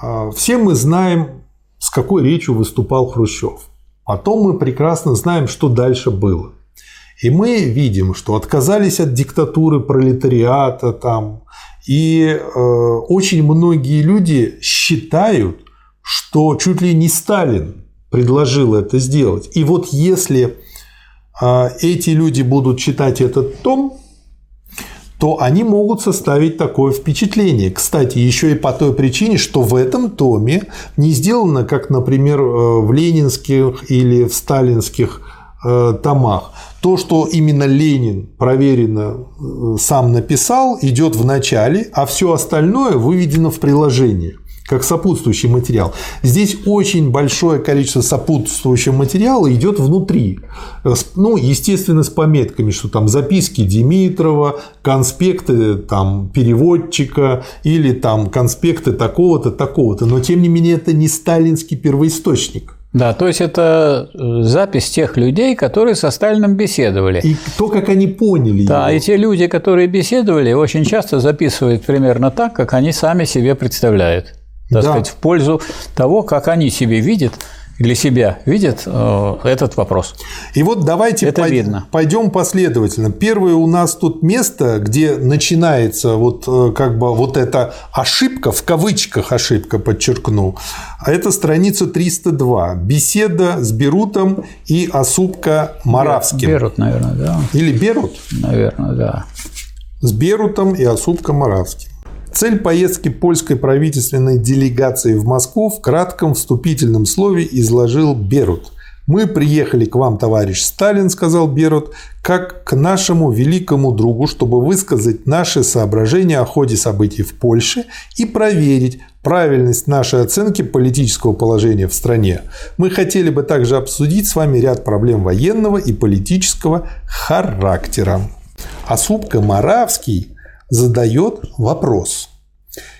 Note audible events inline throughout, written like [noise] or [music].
А, все мы знаем, с какой речью выступал Хрущев. Потом мы прекрасно знаем, что дальше было. И мы видим, что отказались от диктатуры пролетариата там. И э, очень многие люди считают, что чуть ли не Сталин предложил это сделать. И вот если э, эти люди будут читать этот том, то они могут составить такое впечатление. Кстати, еще и по той причине, что в этом томе не сделано, как, например, э, в ленинских или в сталинских э, томах. То, что именно Ленин проверенно э, сам написал, идет в начале, а все остальное выведено в приложение как сопутствующий материал. Здесь очень большое количество сопутствующего материала идет внутри. Ну, естественно, с пометками, что там записки Димитрова, конспекты там, переводчика или там конспекты такого-то, такого-то. Но, тем не менее, это не сталинский первоисточник. Да, то есть это э, запись тех людей, которые со Сталином беседовали. И то, как они поняли Да, его. и те люди, которые беседовали, очень часто записывают примерно так, как они сами себе представляют так да. сказать, в пользу того, как они себе видят для себя видят э, этот вопрос. И вот давайте Это пой- видно. пойдем последовательно. Первое у нас тут место, где начинается вот э, как бы вот эта ошибка, в кавычках ошибка, подчеркну, а это страница 302. Беседа с Берутом и Осупка Моравским. Берут, наверное, да. Или Берут? Наверное, да. С Берутом и Осупка Моравским. Цель поездки польской правительственной делегации в Москву в кратком вступительном слове изложил Берут. «Мы приехали к вам, товарищ Сталин», – сказал Берут, – «как к нашему великому другу, чтобы высказать наши соображения о ходе событий в Польше и проверить правильность нашей оценки политического положения в стране. Мы хотели бы также обсудить с вами ряд проблем военного и политического характера». А Супка Моравский задает вопрос.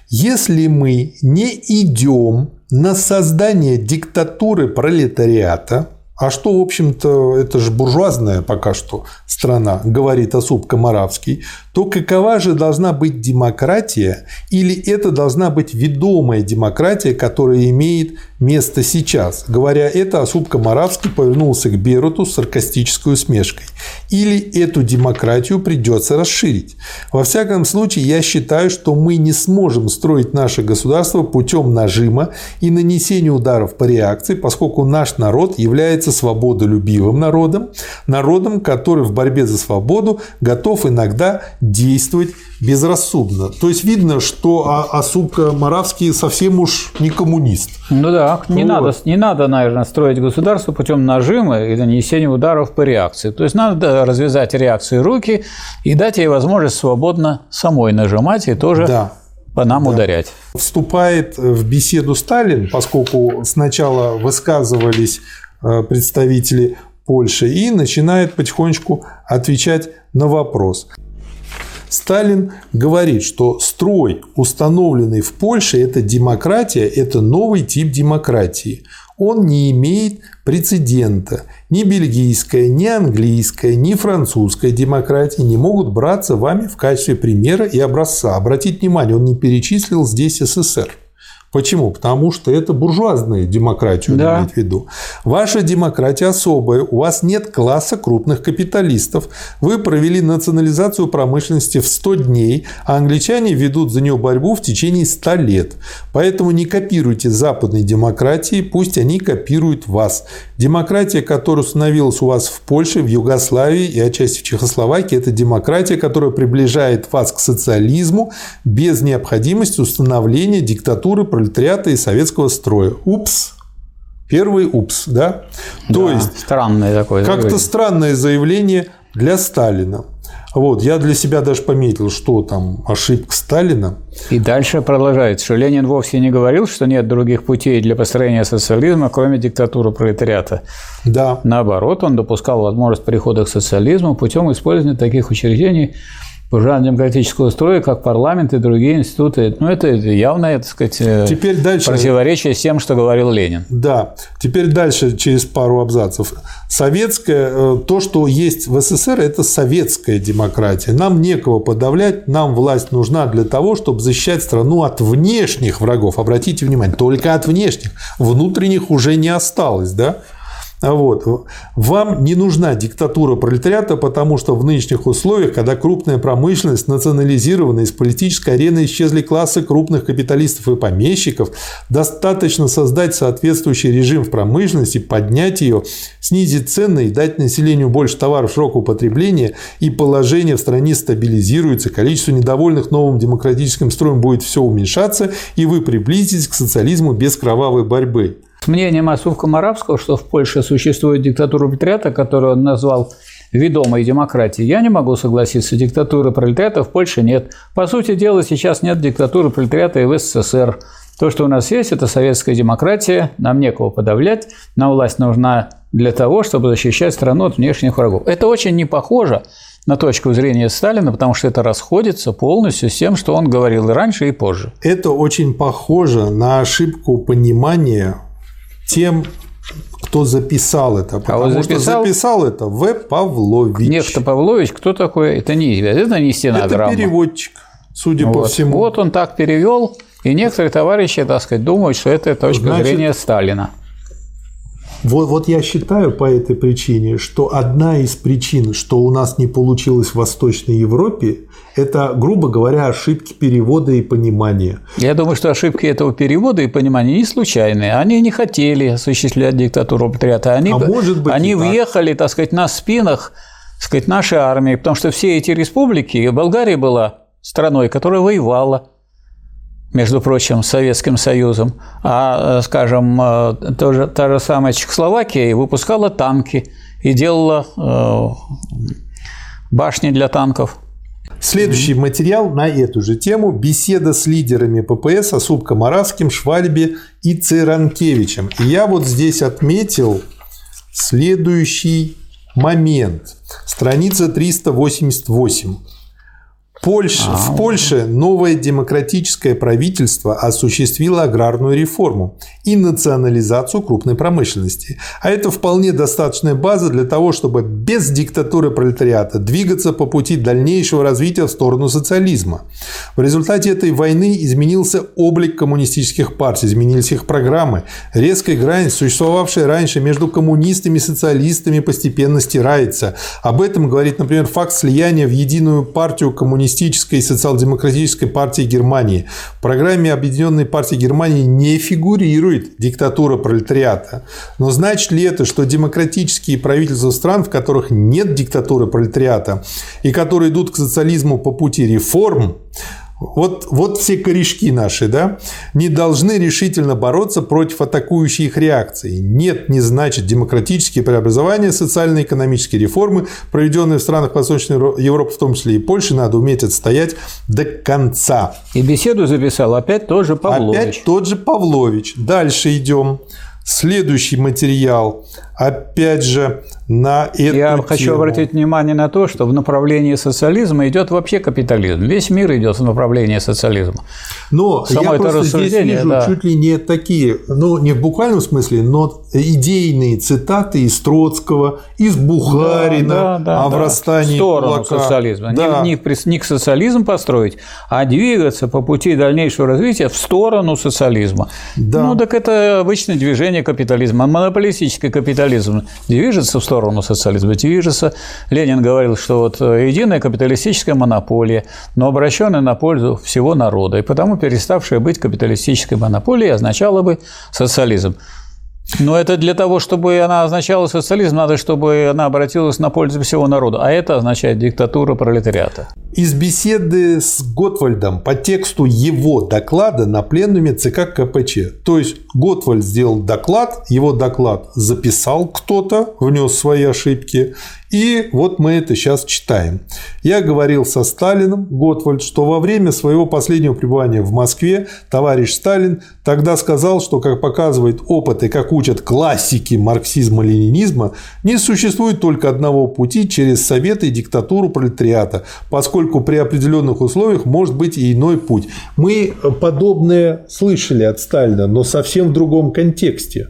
Если мы не идем на создание диктатуры пролетариата, а что, в общем-то, это же буржуазная пока что страна, говорит Осуп Комаравский, то какова же должна быть демократия или это должна быть ведомая демократия, которая имеет место сейчас? Говоря это, Осуп Комаравский повернулся к Беруту с саркастической усмешкой. Или эту демократию придется расширить. Во всяком случае, я считаю, что мы не сможем строить наше государство путем нажима и нанесения ударов по реакции, поскольку наш народ является свободолюбивым народом, народом, который в борьбе за свободу готов иногда действовать безрассудно. То есть видно, что Асупка Моравский совсем уж не коммунист. Ну да, не, вот. надо, не надо, наверное, строить государство путем нажима и нанесения ударов по реакции. То есть надо развязать реакции руки и дать ей возможность свободно самой нажимать и тоже да по нам да. ударять. Вступает в беседу Сталин, поскольку сначала высказывались представители Польши и начинает потихонечку отвечать на вопрос. Сталин говорит, что строй, установленный в Польше, это демократия, это новый тип демократии. Он не имеет прецедента. Ни бельгийская, ни английская, ни французская демократия не могут браться вами в качестве примера и образца. Обратите внимание, он не перечислил здесь СССР. Почему? Потому что это буржуазная демократия, да. иметь в виду. Ваша демократия особая, у вас нет класса крупных капиталистов. Вы провели национализацию промышленности в 100 дней, а англичане ведут за нее борьбу в течение 100 лет. Поэтому не копируйте западной демократии, пусть они копируют вас. Демократия, которая установилась у вас в Польше, в Югославии и отчасти в Чехословакии, это демократия, которая приближает вас к социализму без необходимости установления диктатуры пролетариата и советского строя. Упс. Первый упс, да? То да, есть странное такое как-то странное заявление для Сталина. Вот, я для себя даже пометил, что там ошибка Сталина. И дальше продолжается, что Ленин вовсе не говорил, что нет других путей для построения социализма, кроме диктатуры пролетариата. Да. Наоборот, он допускал возможность прихода к социализму путем использования таких учреждений, буржуазно-демократического строя, как парламент и другие институты. Ну, это явное, так сказать, э, Теперь дальше... противоречие с тем, что говорил Ленин. Да. Теперь дальше, через пару абзацев. Советская, э, то, что есть в СССР, это советская демократия. Нам некого подавлять, нам власть нужна для того, чтобы защищать страну от внешних врагов. Обратите внимание, только от внешних. Внутренних уже не осталось, да? Вот. Вам не нужна диктатура пролетариата, потому что в нынешних условиях, когда крупная промышленность национализирована, из политической арены исчезли классы крупных капиталистов и помещиков, достаточно создать соответствующий режим в промышленности, поднять ее, снизить цены и дать населению больше товаров широкого потребления, и положение в стране стабилизируется, количество недовольных новым демократическим строем будет все уменьшаться, и вы приблизитесь к социализму без кровавой борьбы. С мнением Асувка Моравского, что в Польше существует диктатура пролетариата, которую он назвал ведомой демократией, я не могу согласиться. Диктатуры пролетариата в Польше нет. По сути дела, сейчас нет диктатуры пролетариата и в СССР. То, что у нас есть, это советская демократия, нам некого подавлять, нам власть нужна для того, чтобы защищать страну от внешних врагов. Это очень не похоже на точку зрения Сталина, потому что это расходится полностью с тем, что он говорил и раньше, и позже. Это очень похоже на ошибку понимания тем, кто записал это. Потому а вот записал... что записал это В. Павлович. Некто Павлович, кто такой? Это не это не стенограмма. Это переводчик, судя вот. по всему. Вот он так перевел, и некоторые товарищи, так сказать, думают, что это точка Значит, зрения Сталина. Вот, вот я считаю по этой причине, что одна из причин, что у нас не получилось в Восточной Европе, это, грубо говоря, ошибки перевода и понимания. Я думаю, что ошибки этого перевода и понимания не случайные. Они не хотели осуществлять диктатуру патриота. Они, а может быть они въехали, так. так сказать, на спинах так сказать, нашей армии, потому что все эти республики, Болгария была страной, которая воевала – между прочим, с Советским Союзом, а, скажем, э, тоже, та же самая Чехословакия выпускала танки и делала э, башни для танков. Следующий материал на эту же тему – беседа с лидерами ППС Осупко Моравским, Швальбе и Циранкевичем. И я вот здесь отметил следующий момент. Страница 388. Польша, а, в Польше новое демократическое правительство осуществило аграрную реформу и национализацию крупной промышленности. А это вполне достаточная база для того, чтобы без диктатуры пролетариата двигаться по пути дальнейшего развития в сторону социализма. В результате этой войны изменился облик коммунистических партий, изменились их программы. Резкая грань, существовавшая раньше между коммунистами и социалистами, постепенно стирается. Об этом говорит, например, факт слияния в единую партию коммунистов коммунистической и социал-демократической партии Германии. В программе Объединенной партии Германии не фигурирует диктатура пролетариата. Но значит ли это, что демократические правительства стран, в которых нет диктатуры пролетариата и которые идут к социализму по пути реформ, вот, вот все корешки наши, да, не должны решительно бороться против атакующей их реакции. Нет, не значит демократические преобразования, социально-экономические реформы, проведенные в странах Восточной Европы, в том числе и Польши, надо уметь отстоять до конца. И беседу записал опять тот же Павлович. Опять тот же Павлович. Дальше идем. Следующий материал опять же, на эту Я хочу тему. обратить внимание на то, что в направлении социализма идет вообще капитализм. Весь мир идет в направлении социализма. Но Само я просто здесь вижу да. чуть ли не такие, ну, не в буквальном смысле, но идейные цитаты из Троцкого, из Бухарина да, да, да, о врастании В сторону кулака. социализма. Да. Не, не, не к социализм построить, а двигаться по пути дальнейшего развития в сторону социализма. Да. Ну, так это обычное движение капитализма, монополистическое капитализм капитализм движется в сторону социализма, движется. Ленин говорил, что вот э, единая капиталистическая монополия, но обращенная на пользу всего народа, и потому переставшая быть капиталистической монополией означала бы социализм. Но это для того, чтобы она означала социализм, надо, чтобы она обратилась на пользу всего народа. А это означает диктатура пролетариата. Из беседы с Готвальдом по тексту его доклада на пленуме ЦК КПЧ. То есть Готвальд сделал доклад, его доклад записал кто-то, внес свои ошибки, и вот мы это сейчас читаем. Я говорил со Сталином, Готвальд, что во время своего последнего пребывания в Москве товарищ Сталин тогда сказал, что, как показывает опыт и как учат классики марксизма-ленинизма, не существует только одного пути через советы и диктатуру пролетариата, поскольку поскольку при определенных условиях может быть и иной путь. Мы подобное слышали от Сталина, но совсем в другом контексте.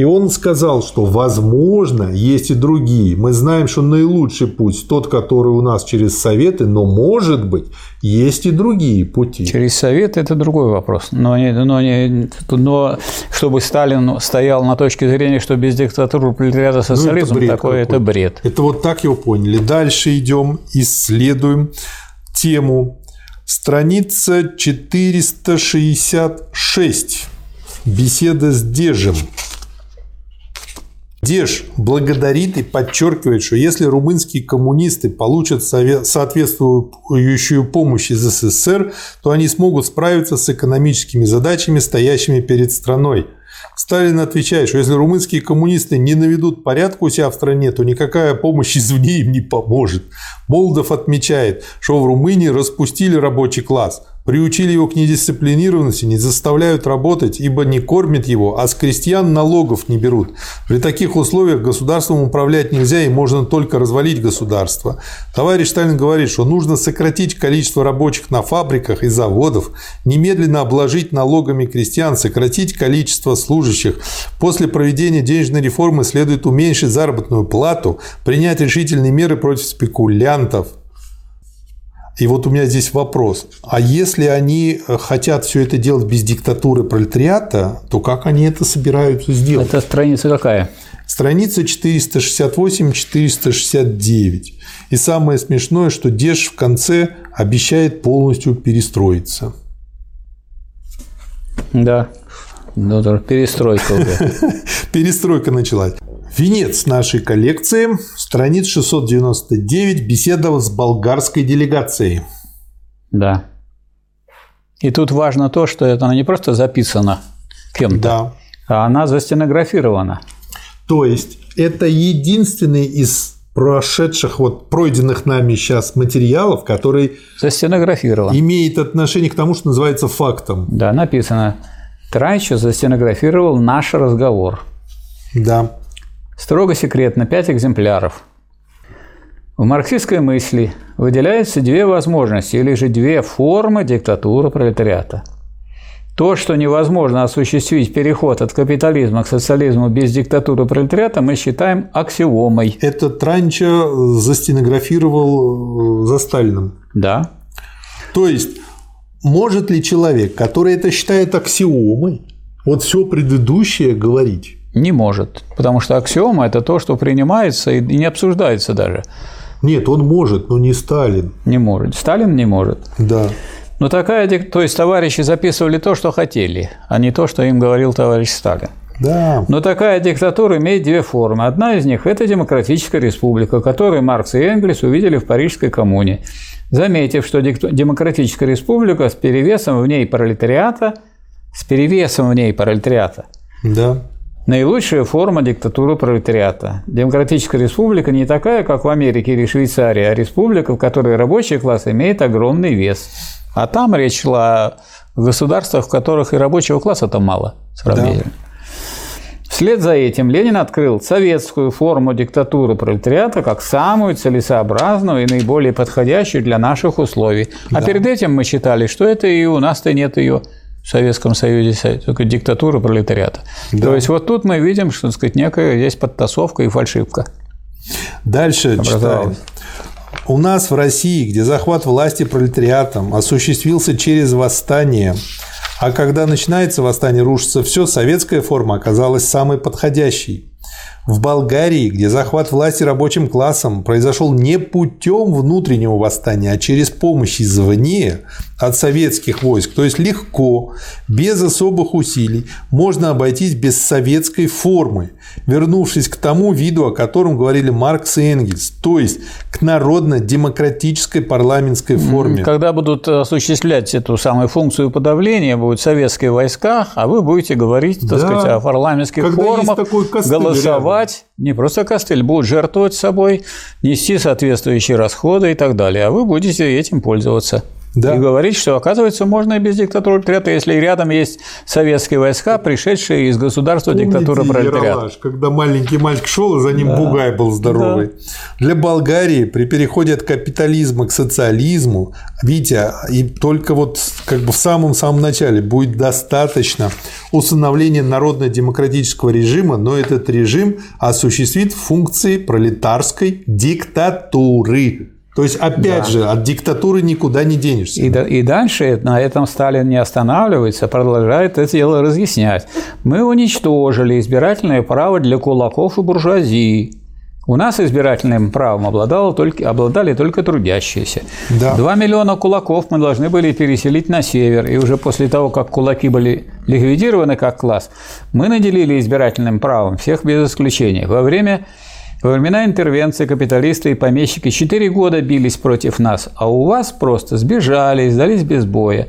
И он сказал, что возможно, есть и другие. Мы знаем, что наилучший путь тот, который у нас через Советы, но может быть, есть и другие пути. Через Советы – это другой вопрос. Но, не, но, не, но чтобы Сталин стоял на точке зрения, что без диктатуры пролетариата социализм, ну, это такое это бред. Это вот так его поняли. Дальше идем, исследуем тему. Страница 466. Беседа с Дежем. Деж благодарит и подчеркивает, что если румынские коммунисты получат соответствующую помощь из СССР, то они смогут справиться с экономическими задачами, стоящими перед страной – Сталин отвечает, что если румынские коммунисты не наведут порядку у себя в стране, то никакая помощь извне им не поможет. Молдов отмечает, что в Румынии распустили рабочий класс, приучили его к недисциплинированности, не заставляют работать, ибо не кормят его, а с крестьян налогов не берут. При таких условиях государством управлять нельзя и можно только развалить государство. Товарищ Сталин говорит, что нужно сократить количество рабочих на фабриках и заводах, немедленно обложить налогами крестьян, сократить количество служащих. После проведения денежной реформы следует уменьшить заработную плату, принять решительные меры против спекулянтов – и вот у меня здесь вопрос. А если они э, хотят все это делать без диктатуры пролетариата, то как они это собираются сделать? Это страница какая? Страница 468-469. И самое смешное, что Деш в конце обещает полностью перестроиться. Да, доктор, перестройка уже. [laughs] Перестройка началась. Венец нашей коллекции, страниц 699, беседа с болгарской делегацией. Да. И тут важно то, что это не просто записано кем-то, да. а она застенографирована. То есть это единственный из прошедших, вот пройденных нами сейчас материалов, который застенографирован. имеет отношение к тому, что называется фактом. Да, написано. Трайчо застенографировал наш разговор. Да. Строго секретно, 5 экземпляров. В марксистской мысли выделяются две возможности или же две формы диктатуры пролетариата. То, что невозможно осуществить переход от капитализма к социализму без диктатуры пролетариата, мы считаем аксиомой. Это Транча застенографировал э, за Сталином. Да. То есть, может ли человек, который это считает аксиомой, вот все предыдущее говорить? Не может, потому что аксиома – это то, что принимается и не обсуждается даже. Нет, он может, но не Сталин. Не может. Сталин не может. Да. Но такая, то есть товарищи записывали то, что хотели, а не то, что им говорил товарищ Сталин. Да. Но такая диктатура имеет две формы. Одна из них – это демократическая республика, которую Маркс и Энгельс увидели в Парижской коммуне, заметив, что демократическая республика с перевесом в ней пролетариата, с перевесом в ней пролетариата, да наилучшая форма диктатуры пролетариата. Демократическая республика не такая, как в Америке или Швейцарии, а республика, в которой рабочий класс имеет огромный вес. А там речь шла о государствах, в которых и рабочего класса-то мало сравнительно. Да. Вслед за этим Ленин открыл советскую форму диктатуры пролетариата как самую целесообразную и наиболее подходящую для наших условий. А да. А перед этим мы считали, что это и у нас-то нет ее. В Советском Союзе только диктатура пролетариата. Да. То есть вот тут мы видим, что так сказать, некая есть подтасовка и фальшивка. Дальше читаем. У нас в России, где захват власти пролетариатом осуществился через восстание, а когда начинается восстание, рушится все, советская форма оказалась самой подходящей. В Болгарии, где захват власти рабочим классом произошел не путем внутреннего восстания, а через помощь извне от советских войск, то есть легко, без особых усилий, можно обойтись без советской формы, вернувшись к тому виду, о котором говорили Маркс и Энгельс, то есть к народно-демократической парламентской форме. Когда будут осуществлять эту самую функцию подавления, будут советские войска, а вы будете говорить, так да. сказать, о парламентских Когда формах, голосовать, рядом. не просто костыль, будут жертвовать собой, нести соответствующие расходы и так далее, а вы будете этим пользоваться. Да. И говорить, что, оказывается, можно и без диктатуры пролетариата, если рядом есть советские войска, пришедшие из государства Помните диктатуры пролетариата. Ералаш, когда маленький мальчик шел, и за ним да. бугай был здоровый. Да. Для Болгарии при переходе от капитализма к социализму, видите, и только вот как бы в самом-самом начале будет достаточно установления народно-демократического режима, но этот режим осуществит функции пролетарской диктатуры. То есть, опять да. же, от диктатуры никуда не денешься. И, и дальше на этом Сталин не останавливается, продолжает это дело разъяснять. Мы уничтожили избирательное право для кулаков и буржуазии. У нас избирательным правом обладало только, обладали только трудящиеся. Да. 2 миллиона кулаков мы должны были переселить на север. И уже после того, как кулаки были ликвидированы как класс, мы наделили избирательным правом всех без исключения. Во время во времена интервенции капиталисты и помещики четыре года бились против нас, а у вас просто сбежали и сдались без боя.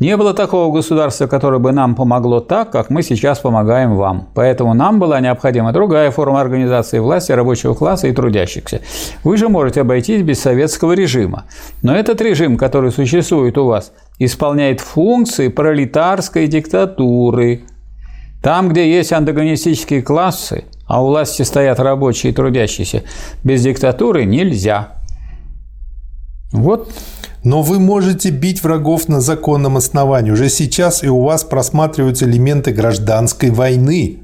Не было такого государства, которое бы нам помогло так, как мы сейчас помогаем вам. Поэтому нам была необходима другая форма организации власти рабочего класса и трудящихся. Вы же можете обойтись без советского режима. Но этот режим, который существует у вас, исполняет функции пролетарской диктатуры. Там, где есть антагонистические классы, а у власти стоят рабочие и трудящиеся. Без диктатуры нельзя. Вот но вы можете бить врагов на законном основании. Уже сейчас и у вас просматриваются элементы гражданской войны.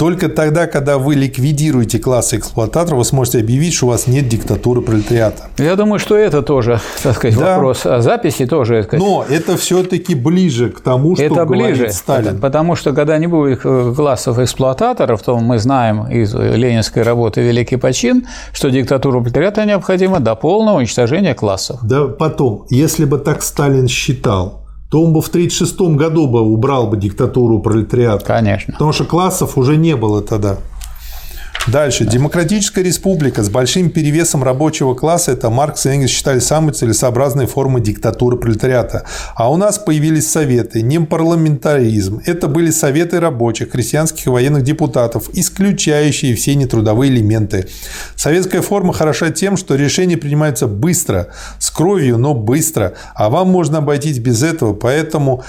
Только тогда, когда вы ликвидируете классы эксплуататоров, вы сможете объявить, что у вас нет диктатуры пролетариата. Я думаю, что это тоже, так сказать, да. вопрос. А записи тоже. Сказать, Но это все-таки ближе к тому, что это говорит ближе, Сталин. Потому что когда не будет э, классов эксплуататоров, то мы знаем из ленинской работы «Великий почин», что диктатура пролетариата необходима до полного уничтожения классов. Да потом, если бы так Сталин считал, то он бы в 1936 году бы убрал бы диктатуру пролетариата. Конечно. Потому что классов уже не было тогда. Дальше. Демократическая республика с большим перевесом рабочего класса – это Маркс и Энгельс считали самой целесообразной формой диктатуры пролетариата. А у нас появились советы, не парламентаризм. Это были советы рабочих, крестьянских и военных депутатов, исключающие все нетрудовые элементы. Советская форма хороша тем, что решения принимаются быстро, с кровью, но быстро. А вам можно обойтись без этого, поэтому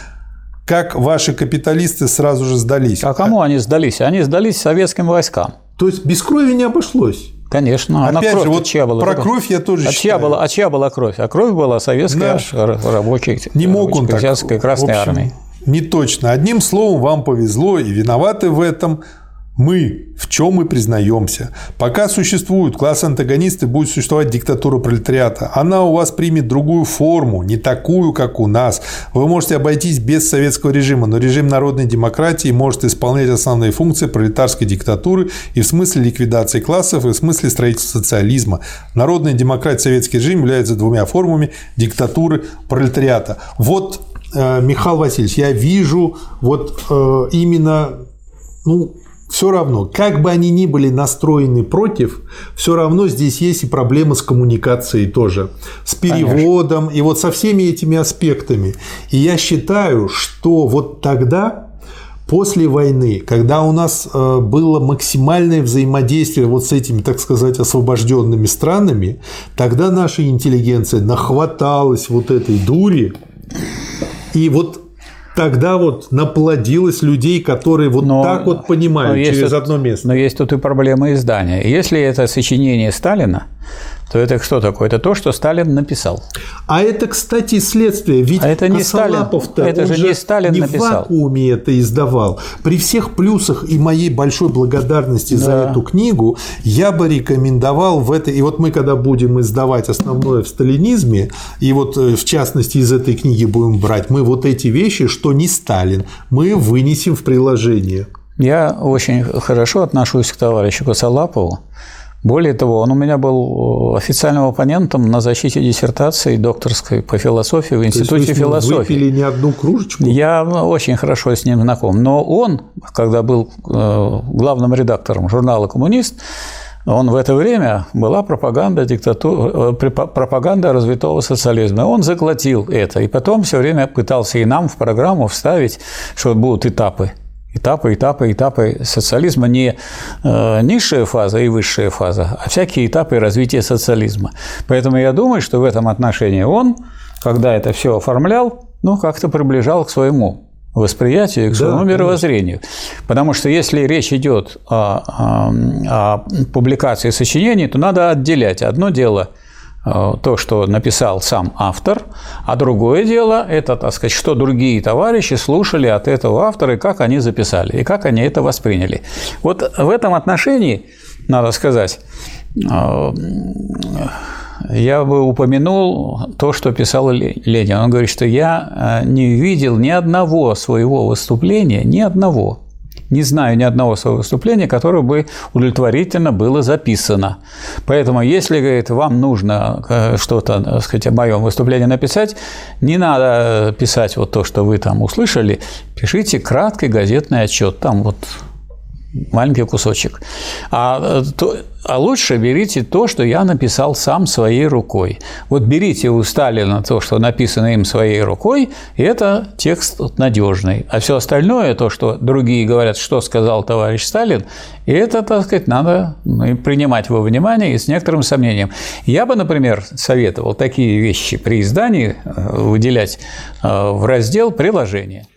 как ваши капиталисты сразу же сдались. А кому они сдались? Они сдались советским войскам. То есть без крови не обошлось. Конечно. Опять кровь же, вот чья была? Про кровь я тоже а считаю. Чья была, а чья была кровь? А кровь была советская да. рабочая, [laughs] не мог он так, Красной общем, армии. Не точно. Одним словом, вам повезло, и виноваты в этом мы, в чем мы признаемся. Пока существуют класс-антагонисты, будет существовать диктатура пролетариата. Она у вас примет другую форму, не такую, как у нас. Вы можете обойтись без советского режима, но режим народной демократии может исполнять основные функции пролетарской диктатуры и в смысле ликвидации классов, и в смысле строительства социализма. Народная демократия советский режим являются двумя формами диктатуры пролетариата. Вот, э, Михаил Васильевич, я вижу вот э, именно ну, все равно, как бы они ни были настроены против, все равно здесь есть и проблема с коммуникацией тоже, с переводом Конечно. и вот со всеми этими аспектами. И я считаю, что вот тогда после войны, когда у нас э, было максимальное взаимодействие вот с этими, так сказать, освобожденными странами, тогда наша интеллигенция нахваталась вот этой дури, и вот тогда вот наплодилось людей, которые вот но, так вот понимают через тут, одно место. Но есть тут и проблема издания. Если это сочинение Сталина, то это что такое? Это то, что Сталин написал. А это, кстати, следствие. Ведь а это не Сталин. Это же не Сталин не написал. в вакууме это издавал. При всех плюсах и моей большой благодарности да. за эту книгу я бы рекомендовал в этой... И вот мы, когда будем издавать основное в сталинизме, и вот э, в частности из этой книги будем брать, мы вот эти вещи, что не Сталин, мы вынесем в приложение. Я очень хорошо отношусь к товарищу Косолапову. Более того, он у меня был э, официальным оппонентом на защите диссертации докторской по философии в Институте То есть философии. Вы выпили не одну кружечку? Я очень хорошо с ним знаком. Но он, когда был э, главным редактором журнала «Коммунист», он в это время была пропаганда диктатуры, э, пропаганда развитого социализма. Он заглотил это, и потом все время пытался и нам в программу вставить, что будут этапы этапы, этапы, этапы социализма не э, низшая фаза и высшая фаза, а всякие этапы развития социализма. Поэтому я думаю, что в этом отношении он когда это все оформлял, ну, как-то приближал к своему восприятию к своему да, мировоззрению. Конечно. Потому что если речь идет о, о, о публикации сочинений, то надо отделять. Одно дело то, что написал сам автор, а другое дело – это, так сказать, что другие товарищи слушали от этого автора и как они записали, и как они это восприняли. Вот в этом отношении, надо сказать, э, я бы упомянул то, что писал Ленин. Он говорит, что я э, не видел ни одного своего выступления, ни одного, не знаю ни одного своего выступления, которое бы удовлетворительно было записано. Поэтому, если, говорит, вам нужно э, что-то, так сказать, о моем выступлении написать, не надо писать вот то, что вы там услышали, пишите краткий газетный отчет, там вот маленький кусочек. А, то, а лучше берите то, что я написал сам своей рукой. Вот берите у Сталина то, что написано им своей рукой, и это текст надежный. А все остальное, то, что другие говорят, что сказал товарищ Сталин, это, так сказать, надо ну, принимать во внимание и с некоторым сомнением. Я бы, например, советовал такие вещи при издании э, выделять э, в раздел «Приложения».